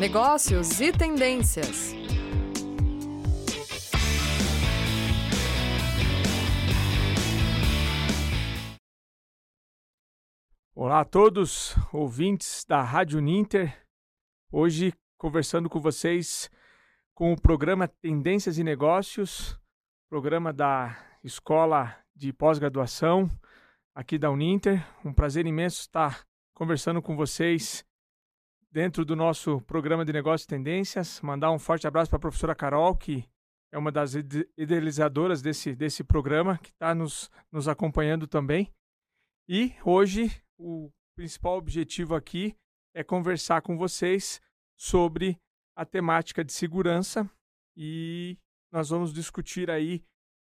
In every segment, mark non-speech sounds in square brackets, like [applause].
negócios e tendências. Olá a todos, ouvintes da Rádio Ninter. Hoje conversando com vocês com o programa Tendências e Negócios, programa da Escola de Pós-Graduação aqui da Uninter. Um prazer imenso estar conversando com vocês dentro do nosso programa de Negócios e Tendências. Mandar um forte abraço para a professora Carol, que é uma das idealizadoras desse, desse programa, que está nos, nos acompanhando também. E hoje o principal objetivo aqui é conversar com vocês sobre a temática de segurança e nós vamos discutir aí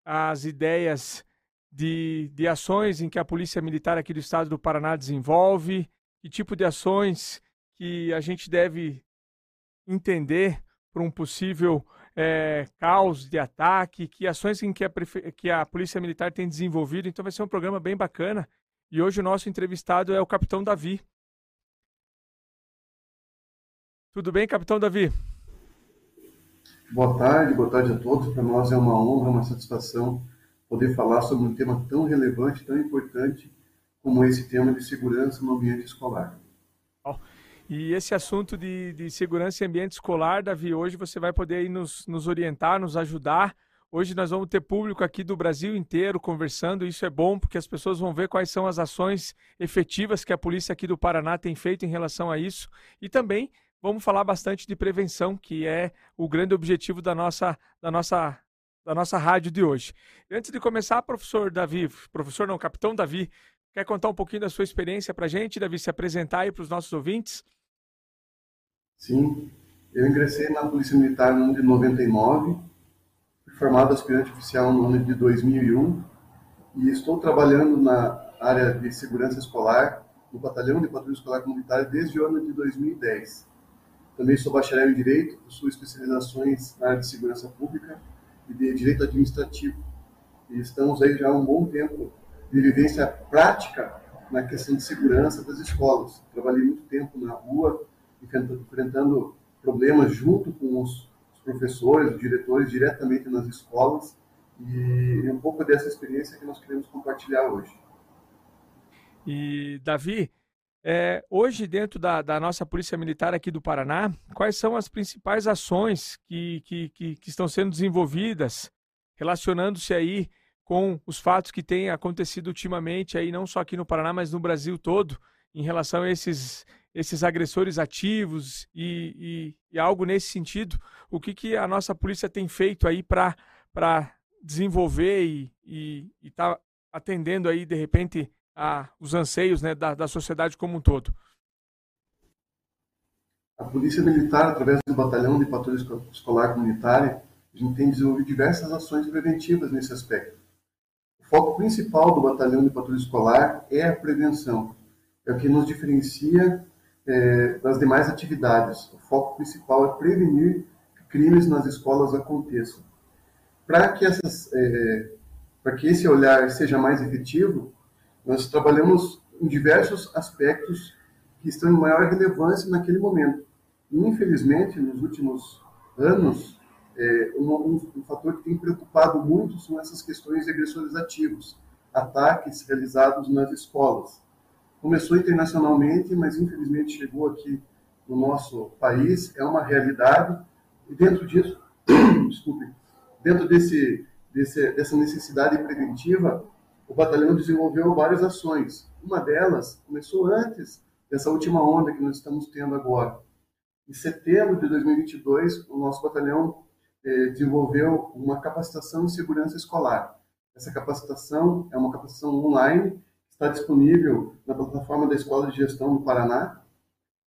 as ideias de, de ações em que a Polícia Militar aqui do Estado do Paraná desenvolve, que tipo de ações que a gente deve entender para um possível é, caos de ataque, que ações em que a, que a Polícia Militar tem desenvolvido. Então vai ser um programa bem bacana. E hoje o nosso entrevistado é o Capitão Davi. Tudo bem, Capitão Davi? Boa tarde, boa tarde a todos. Para nós é uma honra, uma satisfação poder falar sobre um tema tão relevante, tão importante como esse tema de segurança no ambiente escolar. E esse assunto de, de segurança e ambiente escolar, Davi, hoje você vai poder nos, nos orientar, nos ajudar. Hoje nós vamos ter público aqui do Brasil inteiro conversando. Isso é bom porque as pessoas vão ver quais são as ações efetivas que a polícia aqui do Paraná tem feito em relação a isso. E também vamos falar bastante de prevenção, que é o grande objetivo da nossa, da nossa, da nossa rádio de hoje. Antes de começar, professor Davi, professor não, capitão Davi, quer contar um pouquinho da sua experiência para a gente, Davi, se apresentar aí para os nossos ouvintes? Sim, eu ingressei na Polícia Militar no ano de 99, fui formado aspirante oficial no ano de 2001 e estou trabalhando na área de segurança escolar no Batalhão de Patrulha Escolar Comunitária desde o ano de 2010. Também sou bacharel em Direito, possuo especializações na área de segurança pública e de Direito Administrativo. E estamos aí já há um bom tempo de vivência prática na questão de segurança das escolas. Trabalhei muito tempo na rua, enfrentando problemas junto com os professores, diretores, diretamente nas escolas. E um pouco dessa experiência que nós queremos compartilhar hoje. E, Davi, é, hoje, dentro da, da, nossa Polícia Militar aqui do Paraná, quais são as principais ações que, que, que, que estão sendo desenvolvidas, relacionando-se aí com os fatos que têm acontecido ultimamente, aí não só aqui no Paraná, mas no Brasil todo, em relação a esses, esses agressores ativos e, e, e algo nesse sentido? O que, que a nossa polícia tem feito aí para desenvolver e estar tá atendendo aí, de repente, a, os anseios né, da, da sociedade como um todo? A Polícia Militar, através do Batalhão de Patrulha Escolar Comunitária, a gente tem desenvolvido diversas ações preventivas nesse aspecto. O foco principal do Batalhão de Patrulha Escolar é a prevenção. É o que nos diferencia é, das demais atividades. O foco principal é prevenir que crimes nas escolas aconteçam. Para que, é, que esse olhar seja mais efetivo, nós trabalhamos em diversos aspectos que estão em maior relevância naquele momento. E, infelizmente, nos últimos anos, é, um, um, um, fator que tem preocupado muito são essas questões de agressores ativos, ataques realizados nas escolas. Começou internacionalmente, mas infelizmente chegou aqui no nosso país, é uma realidade, e dentro disso, [clears throat] desculpe, dentro desse, desse, dessa necessidade preventiva, o batalhão desenvolveu várias ações. Uma delas começou antes dessa última onda que nós estamos tendo agora. Em setembro de 2022, o nosso batalhão eh, desenvolveu uma capacitação em segurança escolar. Essa capacitação é uma capacitação online, está disponível na plataforma da Escola de Gestão do Paraná,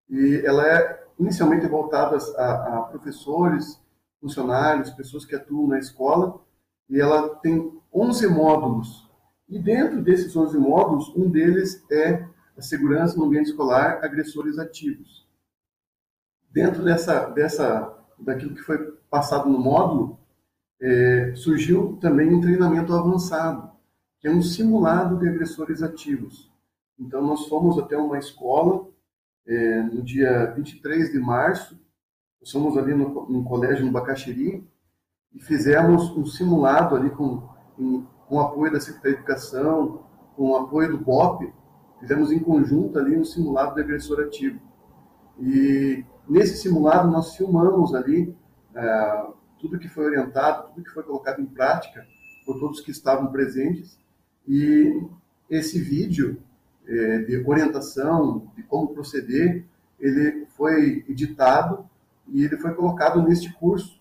e ela é inicialmente voltada a, a professores, funcionários, pessoas que atuam na escola, e ela tem 11 módulos. E dentro desses 11 módulos, um deles é a segurança no ambiente escolar, agressores ativos. Dentro dessa, dessa, daquilo que foi passado no módulo, é, surgiu também um treinamento avançado, que é um simulado de agressores ativos. Então, nós fomos até uma escola é, no dia 23 de março Nós fomos ali no, no colégio no Bacaxiri e fizemos um simulado ali com, em, com apoio da Secretaria de Educação, com o apoio do BOP, fizemos em conjunto ali um simulado de agressor ativo. E nesse simulado nós filmamos ali é, tudo que foi orientado, tudo que foi colocado em prática por todos que estavam presentes. E esse vídeo é, de orientação, de como proceder, ele foi editado e ele foi colocado neste curso.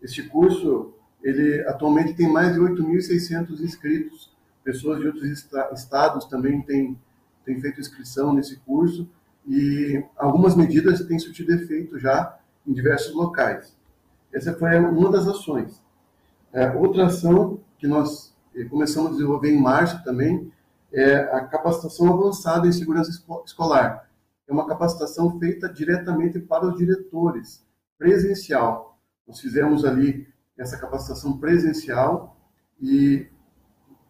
Este curso, ele atualmente tem mais de 8.600 inscritos. Pessoas de outros estados também têm, têm feito inscrição nesse curso e algumas medidas têm surtido efeito já em diversos locais. Essa foi uma das ações. É, outra ação que nós começamos a desenvolver em março também é a capacitação avançada em segurança escolar. É uma capacitação feita diretamente para os diretores, presencial. Nós fizemos ali essa capacitação presencial e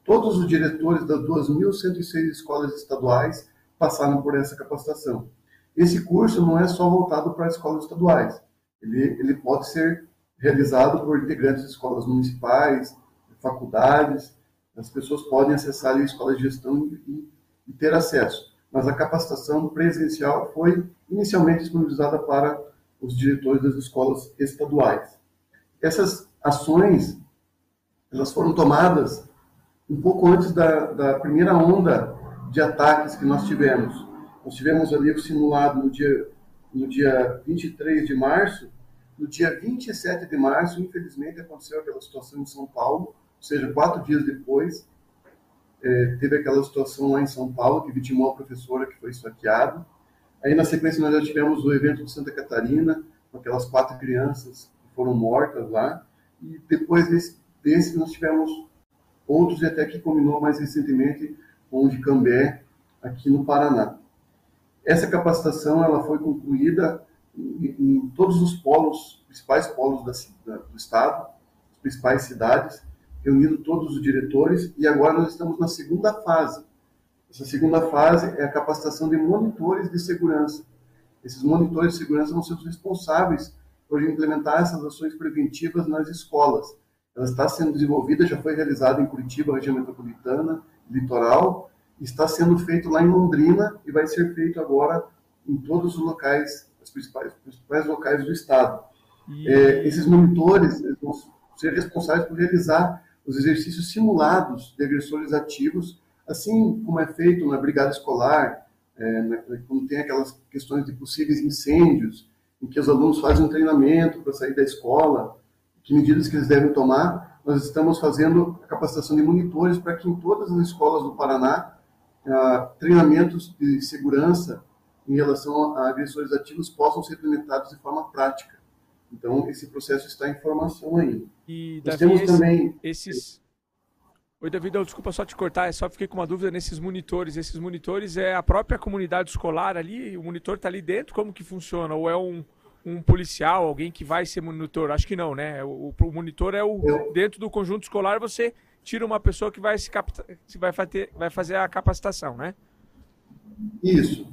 todos os diretores das 2.106 escolas estaduais passaram por essa capacitação. Esse curso não é só voltado para escolas estaduais, ele, ele pode ser realizado por integrantes de escolas municipais, faculdades, as pessoas podem acessar a escola de gestão e, e ter acesso. Mas a capacitação presencial foi inicialmente disponibilizada para os diretores das escolas estaduais. Essas ações elas foram tomadas um pouco antes da, da primeira onda de ataques que nós tivemos. Nós tivemos ali o simulado no dia, no dia 23 de março. No dia 27 de março, infelizmente, aconteceu aquela situação em São Paulo, seja, quatro dias depois, é, teve aquela situação lá em São Paulo, que vitimou a professora que foi esfaqueada. Aí, na sequência, nós já tivemos o evento de Santa Catarina, com aquelas quatro crianças que foram mortas lá. E depois desse, desse nós tivemos outros, e até que combinou mais recentemente com o de Cambé, aqui no Paraná. Essa capacitação ela foi concluída em, em todos os polos, principais polos da, da, do Estado, principais cidades, reunindo todos os diretores, e agora nós estamos na segunda fase. Essa segunda fase é a capacitação de monitores de segurança. Esses monitores de segurança vão ser os responsáveis por implementar essas ações preventivas nas escolas. Ela está sendo desenvolvida, já foi realizada em Curitiba, região metropolitana, litoral, está sendo feito lá em Londrina e vai ser feito agora em todos os locais, os principais, principais locais do estado. É, esses monitores vão ser responsáveis por realizar os exercícios simulados de agressores ativos, assim como é feito na brigada escolar, é, né, quando tem aquelas questões de possíveis incêndios, em que os alunos fazem um treinamento para sair da escola, que medidas que eles devem tomar. Nós estamos fazendo a capacitação de monitores para que em todas as escolas do Paraná, ah, treinamentos de segurança em relação a agressores ativos possam ser implementados de forma prática. Então, esse processo está em formação ainda. E, Nós Davi, temos esse, também... Esses... Oi, Davi, desculpa só te cortar, é só fiquei com uma dúvida nesses monitores. Esses monitores é a própria comunidade escolar ali? O monitor está ali dentro? Como que funciona? Ou é um, um policial, alguém que vai ser monitor? Acho que não, né? O, o monitor é o... Eu... Dentro do conjunto escolar, você tira uma pessoa que vai, se capta, vai, fazer, vai fazer a capacitação, né? Isso.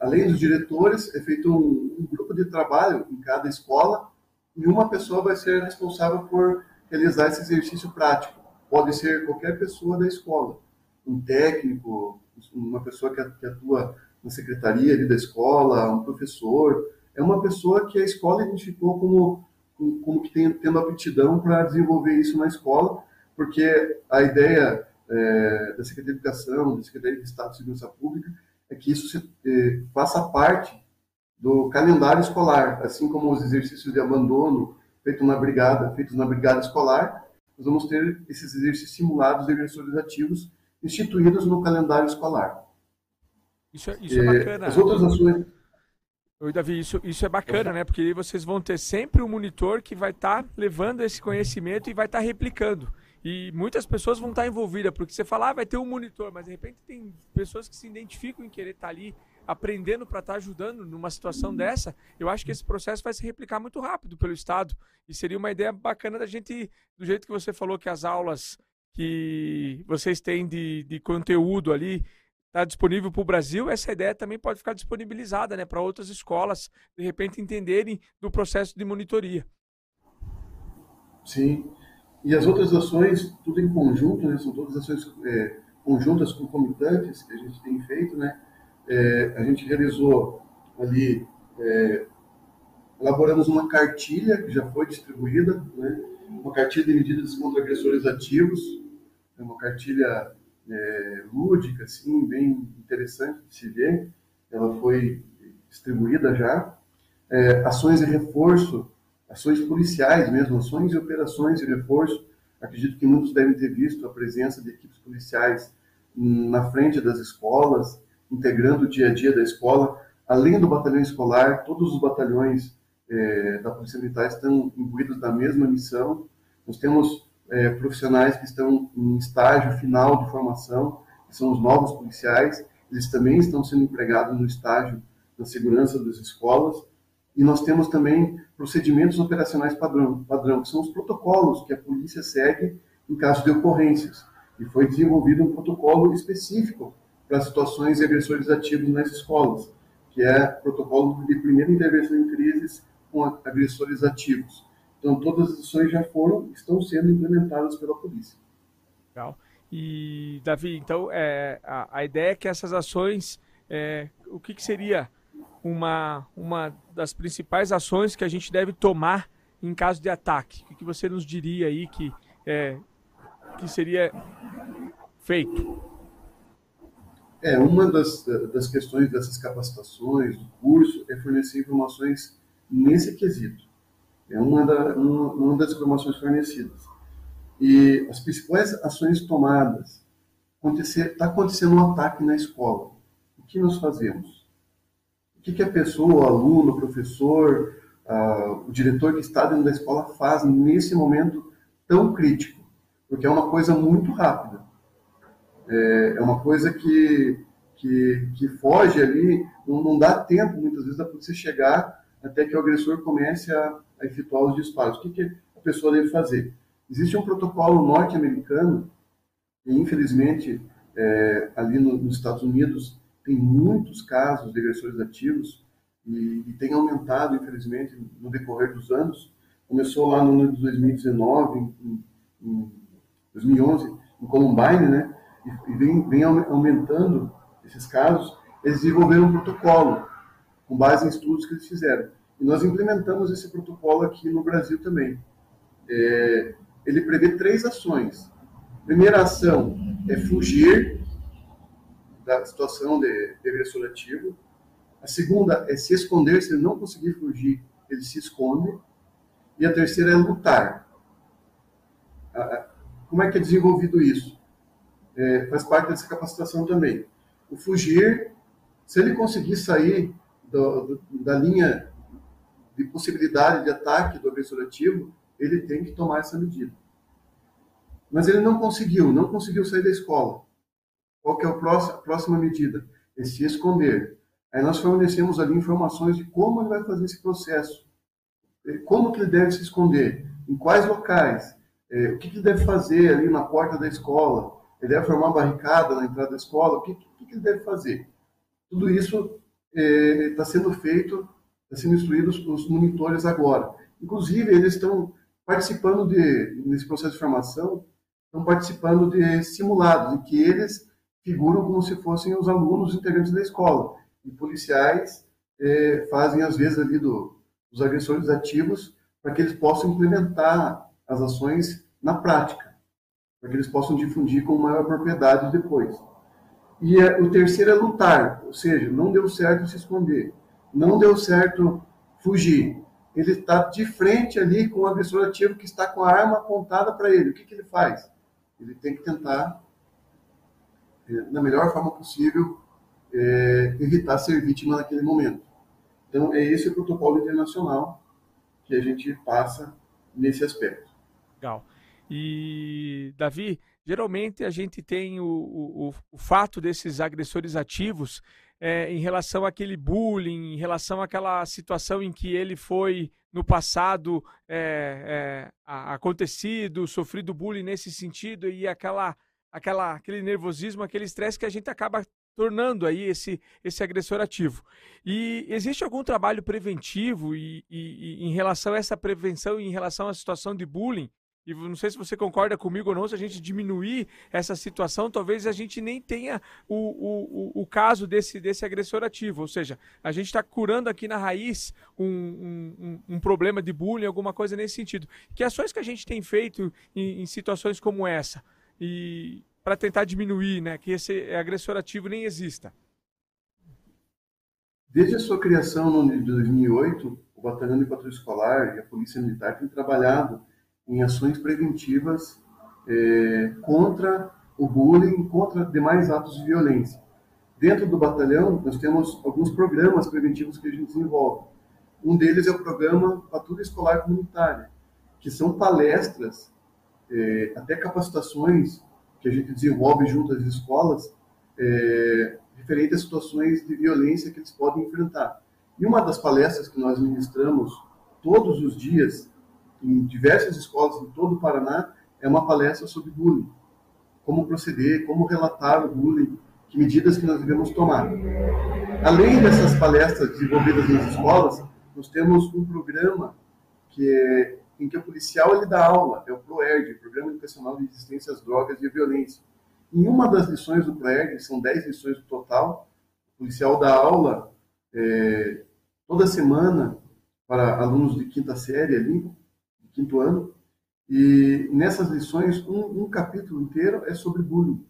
Além dos diretores, é feito um, um grupo de trabalho em cada escola e uma pessoa vai ser responsável por realizar esse exercício prático. Pode ser qualquer pessoa da escola, um técnico, uma pessoa que atua na secretaria ali da escola, um professor, é uma pessoa que a escola identificou como, como que tem, tendo aptidão para desenvolver isso na escola, porque a ideia é, da Secretaria de Educação, da Secretaria de Estado de Segurança Pública, é que isso se, é, faça parte do calendário escolar, assim como os exercícios de abandono feitos na brigada, feitos na brigada escolar, nós vamos ter esses exercícios simulados de agressores ativos instituídos no calendário escolar. Isso é, isso é, é bacana. As outras ações. Oi, Davi, isso, isso é bacana, né? Porque aí vocês vão ter sempre um monitor que vai estar tá levando esse conhecimento e vai estar tá replicando. E muitas pessoas vão estar tá envolvidas, porque você fala, ah, vai ter um monitor, mas de repente tem pessoas que se identificam em querer estar tá ali aprendendo para estar tá ajudando numa situação dessa, eu acho que esse processo vai se replicar muito rápido pelo Estado. E seria uma ideia bacana da gente, do jeito que você falou que as aulas que vocês têm de, de conteúdo ali está disponível para o Brasil, essa ideia também pode ficar disponibilizada né, para outras escolas, de repente, entenderem do processo de monitoria. Sim. E as outras ações, tudo em conjunto, né, são todas ações é, conjuntas, concomitantes que a gente tem feito. Né? É, a gente realizou ali, é, elaboramos uma cartilha que já foi distribuída, né? uma cartilha de medidas contra agressores ativos, é uma cartilha é, lúdica, assim, bem interessante de se ver. Ela foi distribuída já. É, ações de reforço, ações policiais mesmo, ações e operações de reforço. Acredito que muitos devem ter visto a presença de equipes policiais na frente das escolas, integrando o dia a dia da escola. Além do batalhão escolar, todos os batalhões é, da Polícia Militar estão imbuídos da mesma missão. Nós temos é, profissionais que estão em estágio final de formação, que são os novos policiais, eles também estão sendo empregados no estágio da segurança das escolas. E nós temos também procedimentos operacionais padrão, padrão, que são os protocolos que a polícia segue em caso de ocorrências. E foi desenvolvido um protocolo específico para situações de agressores ativos nas escolas, que é protocolo de primeira intervenção em crises com agressores ativos. Então, todas as ações já foram, estão sendo implementadas pela polícia. Legal. E, Davi, então, é, a, a ideia é que essas ações, é, o que, que seria uma, uma das principais ações que a gente deve tomar em caso de ataque? O que você nos diria aí que, é, que seria feito? É, uma das, das questões dessas capacitações, do curso, é fornecer informações nesse quesito. É uma, da, uma, uma das informações fornecidas. E as principais ações tomadas, está acontecendo um ataque na escola. O que nós fazemos? O que, que a pessoa, o aluno, o professor, o diretor que está dentro da escola faz nesse momento tão crítico? Porque é uma coisa muito rápida. É, é uma coisa que, que, que foge ali, não, não dá tempo, muitas vezes, da polícia chegar até que o agressor comece a, a efetuar os disparos. O que, que a pessoa deve fazer? Existe um protocolo norte-americano, e infelizmente é, ali no, nos Estados Unidos tem muitos casos de agressores ativos e, e, tem aumentado, infelizmente, no decorrer dos anos. Começou lá no ano de 2019, em, em 2011, em Columbine, né? E, vem, vem aumentando esses casos. Eles desenvolveram um protocolo com base em estudos que eles fizeram. E nós implementamos esse protocolo aqui no Brasil também. É, ele prevê três ações. Primeira ação é fugir da situação de, de agressor ativo. A segunda é se esconder. Se ele não conseguir fugir, ele se esconde. E a terceira é lutar. Como é que é desenvolvido isso? É, faz parte dessa capacitação também. O fugir, se ele conseguir sair do, do, da linha de possibilidade de ataque do agressor ativo, ele tem que tomar essa medida. Mas ele não conseguiu, não conseguiu sair da escola. Qual que é a próxima, próxima medida? É se esconder. Aí nós fornecemos ali informações de como ele vai fazer esse processo. Como que ele deve se esconder, em quais locais, é, o que, que ele deve fazer ali na porta da escola, ele deve formar uma barricada na entrada da escola, o que, que, que ele deve fazer? Tudo isso está é, sendo feito está sendo instruídos os monitores agora. Inclusive, eles estão participando de, nesse processo de formação, estão participando de simulados, em que eles figuram como se fossem os alunos integrantes da escola. E policiais é, fazem, às vezes, ali do, os agressores ativos para que eles possam implementar as ações na prática, para que eles possam difundir com maior propriedade depois. E é, o terceiro é lutar, ou seja, não deu certo se esconder não deu certo fugir. Ele está de frente ali com o agressor ativo que está com a arma apontada para ele. O que, que ele faz? Ele tem que tentar, é, na melhor forma possível, é, evitar ser vítima naquele momento. Então, é esse o protocolo internacional que a gente passa nesse aspecto. Legal. E, Davi, geralmente a gente tem o, o, o fato desses agressores ativos é, em relação àquele bullying, em relação àquela situação em que ele foi no passado é, é, acontecido, sofrido bullying nesse sentido e aquela, aquela, aquele nervosismo, aquele estresse que a gente acaba tornando aí esse, esse agressor ativo. E existe algum trabalho preventivo e, e, e em relação a essa prevenção, em relação à situação de bullying? E não sei se você concorda comigo ou não, se a gente diminuir essa situação, talvez a gente nem tenha o, o, o, caso desse, desse agressor ativo. Ou seja, a gente está curando aqui na raiz um, um, um, problema de bullying, alguma coisa nesse sentido. Que ações que a gente tem feito em, em situações como essa? E para tentar diminuir, né, que esse agressor ativo nem exista? Desde a sua criação no ano de 2008, o Batalhão de Patrulha Escolar e a Polícia Militar têm trabalhado em ações preventivas é, contra o bullying, contra demais atos de violência. Dentro do batalhão, nós temos alguns programas preventivos que a gente desenvolve. Um deles é o programa Patrulha Escolar Comunitária, que são palestras, é, até capacitações que a gente desenvolve junto às escolas, é, referente a situações de violência que eles podem enfrentar. E uma das palestras que nós ministramos todos os dias em diversas escolas em todo o Paraná é uma palestra sobre bullying. Como proceder, como relatar o bullying, que medidas que nós devemos tomar. Além dessas palestras desenvolvidas nas escolas, nós temos um programa que é, em que o policial ele dá aula, é o PROERD, Programa Educacional de Resistência às Drogas e à Violência. Em uma das lições do PROERD, são 10 lições no total, o policial dá aula é, toda semana para alunos de quinta série ali, quinto ano, e nessas lições, um, um capítulo inteiro é sobre bullying.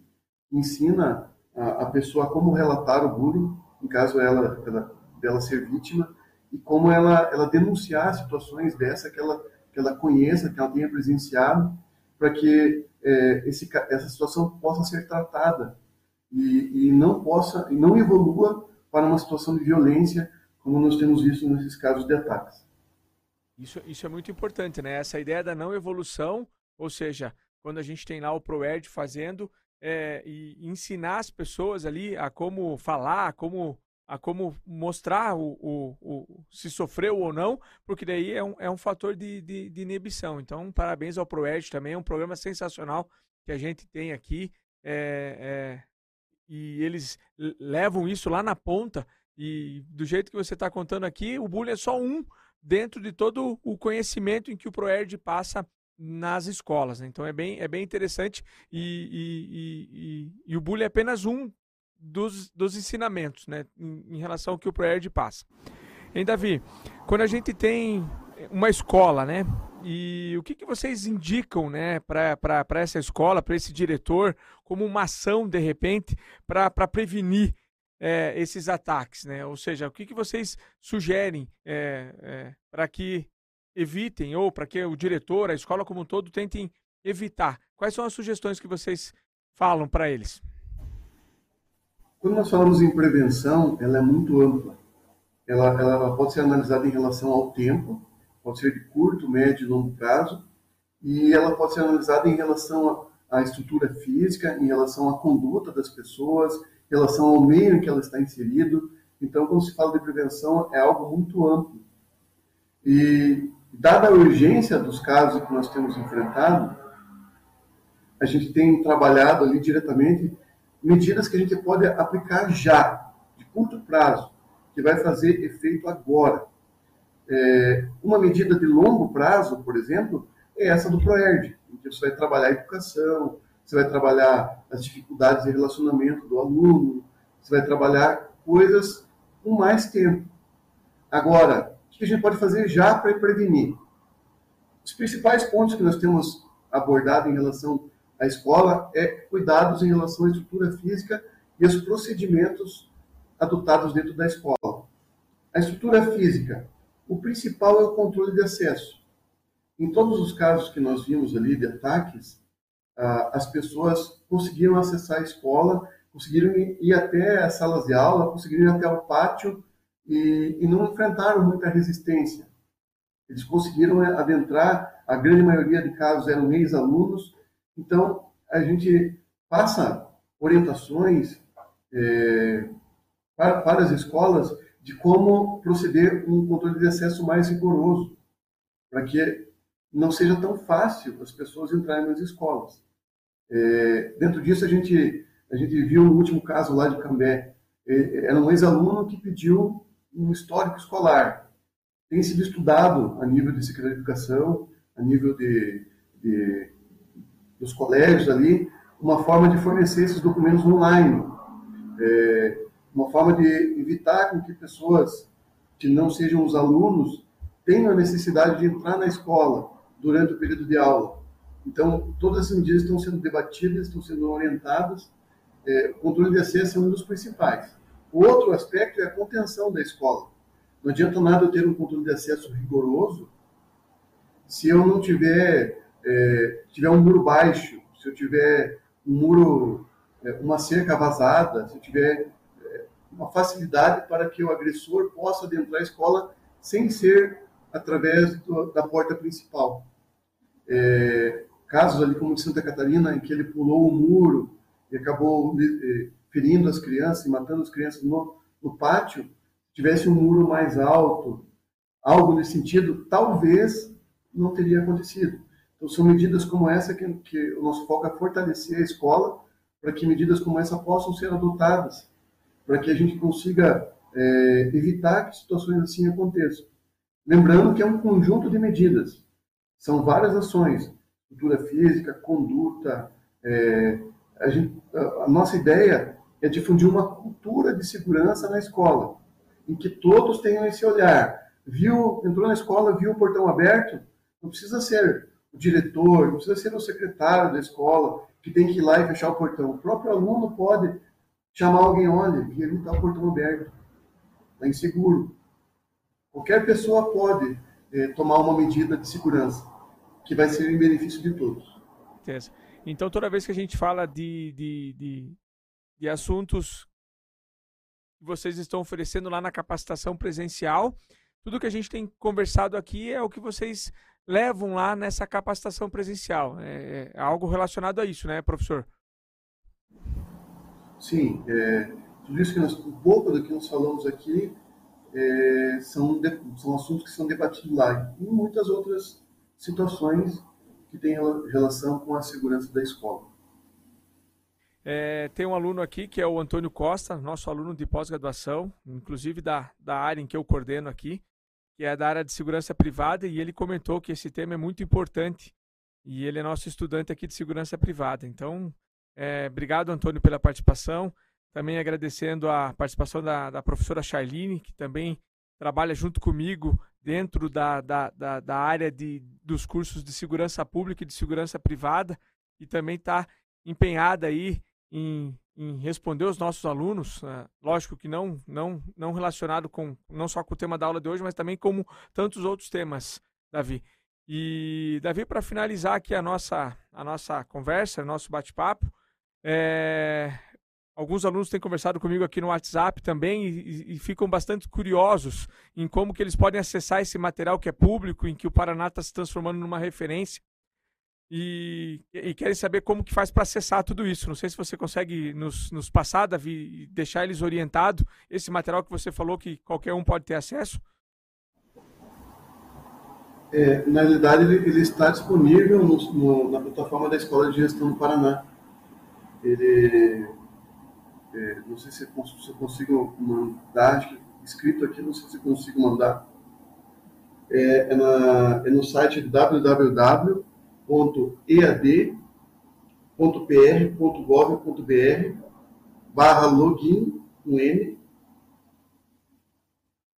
Ensina a, a, pessoa como relatar o bullying, em caso ela, ela, dela ser vítima, e como ela, ela denunciar situações dessa que ela, que ela conheça, que ela tenha presenciado, para que é, esse, essa situação possa ser tratada e, e não possa, e não evolua para uma situação de violência, como nós temos visto nesses casos de ataques. Isso, isso é muito importante, né? Essa ideia da não evolução, ou seja, quando a gente tem lá o ProErd fazendo é, e ensinar as pessoas ali a como falar, a como, a como mostrar o, o, o se sofreu ou não, porque daí é um, é um fator de, de, de inibição. Então, parabéns ao ProErd também, é um programa sensacional que a gente tem aqui. É, é, e eles levam isso lá na ponta. E do jeito que você está contando aqui, o bullying é só um dentro de todo o conhecimento em que o ProERD passa nas escolas. Né? Então é bem, é bem interessante e, e, e, e, o bullying é apenas um dos, dos ensinamentos né? em, em relação ao que o ProERD passa. Hein, Davi, quando a gente tem uma escola, né? E o que, que vocês indicam né, para essa escola, para esse diretor, como uma ação, de repente, para prevenir é, esses ataques, né? Ou seja, o que, que vocês sugerem é, é, para que evitem ou para que o diretor, a escola como um todo tentem evitar? Quais são as sugestões que vocês falam para eles? Quando nós falamos em prevenção, ela é muito ampla. Ela, ela pode ser analisada em relação ao tempo, pode ser de curto, médio e longo prazo, e ela pode ser analisada em relação à estrutura física, em relação à conduta das pessoas, relação ao meio em que ela está inserido. Então, quando se fala de prevenção, é algo muito amplo. E, dada a urgência dos casos que nós temos enfrentado, a gente tem trabalhado ali diretamente medidas que a gente pode aplicar já, de curto prazo, que vai fazer efeito agora. É, uma medida de longo prazo, por exemplo, é essa do ProERD, que você vai trabalhar a educação, você vai trabalhar as dificuldades de relacionamento do aluno, você vai trabalhar coisas com mais tempo. Agora, o que a gente pode fazer já para prevenir? Os principais pontos que nós temos abordado em relação à escola é cuidados em relação à estrutura física e aos procedimentos adotados dentro da escola. A estrutura física, o principal é o controle de acesso. Em todos os casos que nós vimos ali de ataques, as pessoas conseguiram acessar a escola, conseguiram ir até as salas de aula, conseguiram ir até o pátio e, e não enfrentaram muita resistência. Eles conseguiram é, adentrar, a grande maioria de casos eram ex-alunos, então a gente passa orientações é, para, para as escolas de como proceder um controle de acesso mais rigoroso, para que não seja tão fácil as pessoas entrarem nas escolas. É, dentro disso, a gente A gente viu no último caso lá de Cambé, é, era um ex-aluno que pediu um histórico escolar. Tem sido estudado a nível de Secretaria de Educação, a nível de, de, dos colégios ali, uma forma de fornecer esses documentos online. É, uma forma de evitar com que pessoas que não sejam os alunos tenham a necessidade de entrar na escola durante o período de aula. Então, todas as medidas estão sendo debatidas, estão sendo orientadas. É, o controle de acesso é um dos principais. O outro aspecto é a contenção da escola. Não adianta nada eu ter um controle de acesso rigoroso se eu não tiver, é, tiver um muro baixo, se eu tiver um muro, é, uma cerca vazada, se eu tiver é, uma facilidade para que o agressor possa adentrar a escola sem ser através do, da porta principal. É, casos ali como de Santa Catarina, em que ele pulou o muro e acabou é, ferindo as crianças e matando as crianças no, no pátio, tivesse um muro mais alto, algo nesse sentido, talvez não teria acontecido. Então, são medidas como essa que, que o nosso foco é fortalecer a escola para que medidas como essa possam ser adotadas, para que a gente consiga é, evitar que situações assim aconteçam. Lembrando que é um conjunto de medidas, são várias ações, cultura física, conduta. É, a, gente, a, nossa ideia é difundir uma cultura de segurança na escola, em que todos tenham esse olhar. Viu, entrou na escola, viu o portão aberto, não precisa ser o diretor, não precisa ser o secretário da escola que tem que ir lá e fechar o portão. O próprio aluno pode chamar alguém, olha, vi ali está o portão aberto, está inseguro. Qualquer pessoa pode é, tomar uma medida de segurança que vai ser em benefício de todos. Então, toda vez que a gente fala de, de, de, de assuntos que vocês estão oferecendo lá na capacitação presencial, tudo que a gente tem conversado aqui é o que vocês levam lá nessa capacitação presencial. É, é algo relacionado a isso, né, professor? Sim, é, tudo isso que nós, um pouco do que nós falamos aqui é, são, são assuntos que são debatidos lá e muitas outras situações que têm relação com a segurança da escola. É, tem um aluno aqui que é o Antônio Costa, nosso aluno de pós-graduação, inclusive da, da área em que eu coordeno aqui que é da área de segurança privada, e ele comentou que esse tema é muito importante. E ele é nosso estudante aqui de segurança privada. Então, é, obrigado, Antônio, pela participação. Também agradecendo a participação da, da professora Charline, que também trabalha junto comigo dentro da, da, da, da área de, dos cursos de segurança pública e de segurança privada, e também está empenhada aí em em responder os nossos alunos, né? lógico que não, não, não relacionado com não só com o tema da aula de hoje, mas também como tantos outros temas, Davi. E Davi, para finalizar aqui a nossa a nossa conversa, nosso bate-papo, é... alguns alunos têm conversado comigo aqui no WhatsApp também e, e, ficam bastante curiosos em como que eles podem acessar esse material que é público, em que o Paraná está se transformando numa referência e, e, querem saber como que faz para acessar tudo isso. Não sei se você consegue nos, nos passar, Davi, e deixar eles orientados, esse material que você falou que qualquer um pode ter acesso. É, na realidade, ele, ele, está disponível no, no, na plataforma da Escola de Gestão do Paraná. Ele, não sei se, se eu consigo mandar, escrito aqui, não sei se eu consigo mandar. É, é, na, é no site www www.ead.pr.gov.br barra login com N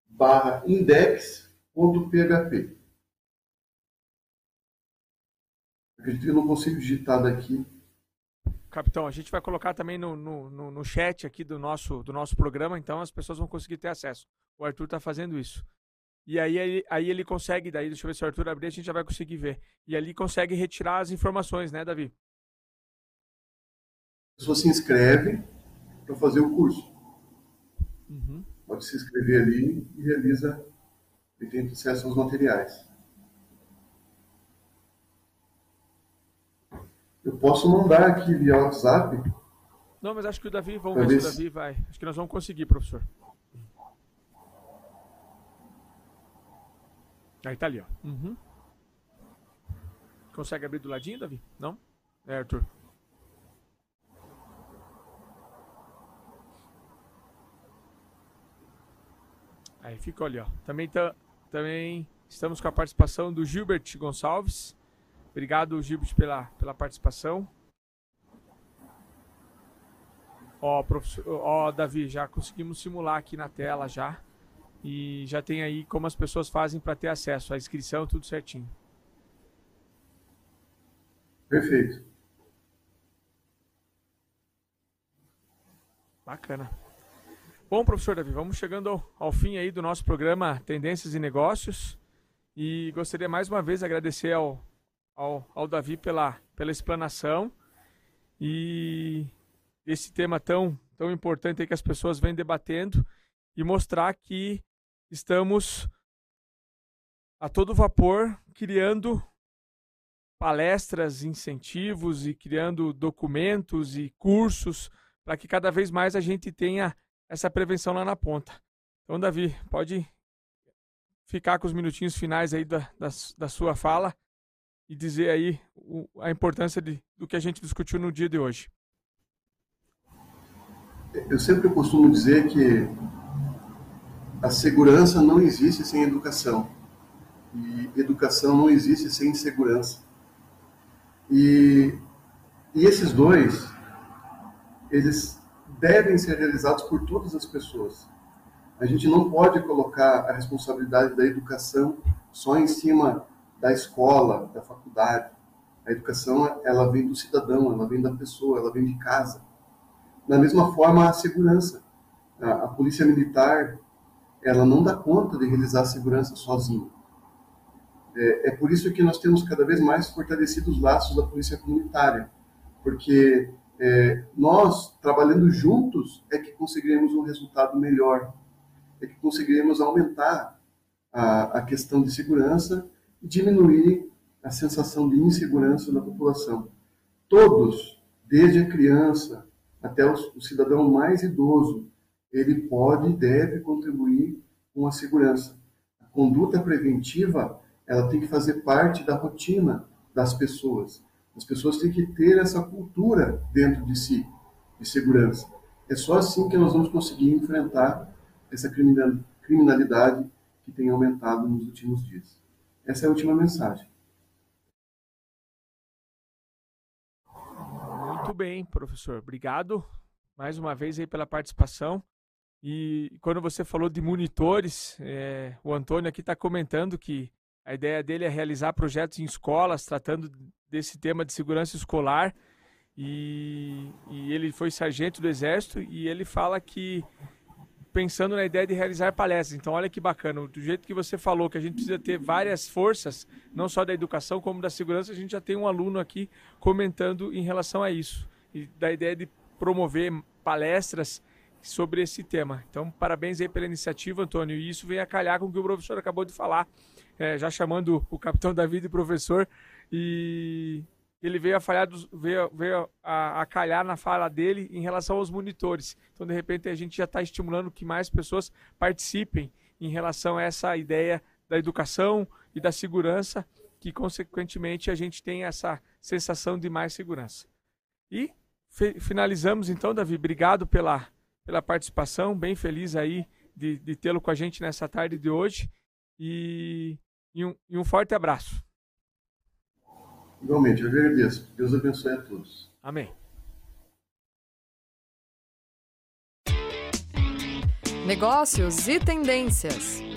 barra index.php. Acredito que eu não consigo digitar daqui. Capitão, a gente vai colocar também no, no, no, chat aqui do nosso, do nosso programa, então as pessoas vão conseguir ter acesso. O Arthur está fazendo isso. E aí, aí, aí ele consegue, daí, deixa eu ver se o Arthur abrir, a gente já vai conseguir ver. E ali consegue retirar as informações, né, Davi? A pessoa se inscreve para fazer o curso. Uhum. Pode se inscrever ali e realiza e tem acesso aos materiais. Eu posso mandar aqui via WhatsApp. Não, mas acho que o Davi, vamos ver se o Davi vai. Acho que nós vamos conseguir, professor. Aí tá ali, ó. Uhum. Consegue abrir do ladinho, Davi? Não? É, Arthur. Aí fica ali, ó. Também, tá, também estamos com a participação do Gilbert Gonçalves. Obrigado, Gilbert, pela, pela participação. Ó, professor, ó, Davi, já conseguimos simular aqui na tela já. E já tem aí como as pessoas fazem para ter acesso à inscrição, tudo certinho. Perfeito. Bacana. Bom, professor Davi, vamos chegando ao, ao, fim aí do nosso programa Tendências e Negócios. E gostaria mais uma vez de agradecer ao, ao, ao Davi pela, pela explanação e esse tema tão, tão importante que as pessoas vêm debatendo e mostrar que estamos a todo vapor criando palestras, incentivos e criando documentos e cursos para que cada vez mais a gente tenha essa prevenção lá na ponta. Então, Davi, pode ficar com os minutinhos finais aí da, da, da sua fala e dizer aí o, a importância de, do que a gente discutiu no dia de hoje. Eu sempre costumo dizer que a segurança não existe sem educação e educação não existe sem segurança. E, e esses dois eles devem ser realizados por todas as pessoas. A gente não pode colocar a responsabilidade da educação só em cima da escola, da faculdade. A educação, ela vem do cidadão, ela vem da pessoa, ela vem de casa. Da mesma forma, a segurança. A, a polícia militar, ela não dá conta de realizar a segurança sozinha. É, é por isso que nós temos cada vez mais fortalecido os laços da polícia comunitária, porque é, nós, trabalhando juntos, é que conseguiremos um resultado melhor, é que conseguiremos aumentar a, a questão de segurança diminuir a sensação de insegurança da população. Todos, desde a criança até o, cidadão mais idoso, ele pode e deve contribuir com a segurança. A conduta preventiva, ela tem que fazer parte da rotina das pessoas. As pessoas têm que ter essa cultura dentro de si, de segurança. É só assim que nós vamos conseguir enfrentar essa criminalidade que tem aumentado nos últimos dias. Essa é a última mensagem. Muito bem, professor. Obrigado mais uma vez aí pela participação. E quando você falou de monitores, é, o Antônio aqui está comentando que a ideia dele é realizar projetos em escolas, tratando desse tema de segurança escolar. E, e, ele foi sargento do Exército e ele fala que pensando na ideia de realizar palestras. Então, olha que bacana, do jeito que você falou, que a gente precisa ter várias forças, não só da educação como da segurança, a gente já tem um aluno aqui comentando em relação a isso e da ideia de promover palestras sobre esse tema. Então, parabéns aí pela iniciativa, Antônio. E isso vem a calhar com o que o professor acabou de falar, é, já chamando o capitão Davi de professor, e ele veio a falhar, dos, veio, veio a, a, calhar na fala dele em relação aos monitores. Então, de repente, a gente já está estimulando que mais pessoas participem em relação a essa ideia da educação e da segurança, que, consequentemente, a gente tem essa sensação de mais segurança. E finalizamos, então, Davi. Obrigado pela, pela participação, bem feliz aí de, de tê-lo com a gente nessa tarde de hoje. E, e, um, e um forte abraço. Igualmente, eu agradeço. Deus abençoe a todos. Amém. Negócios e tendências.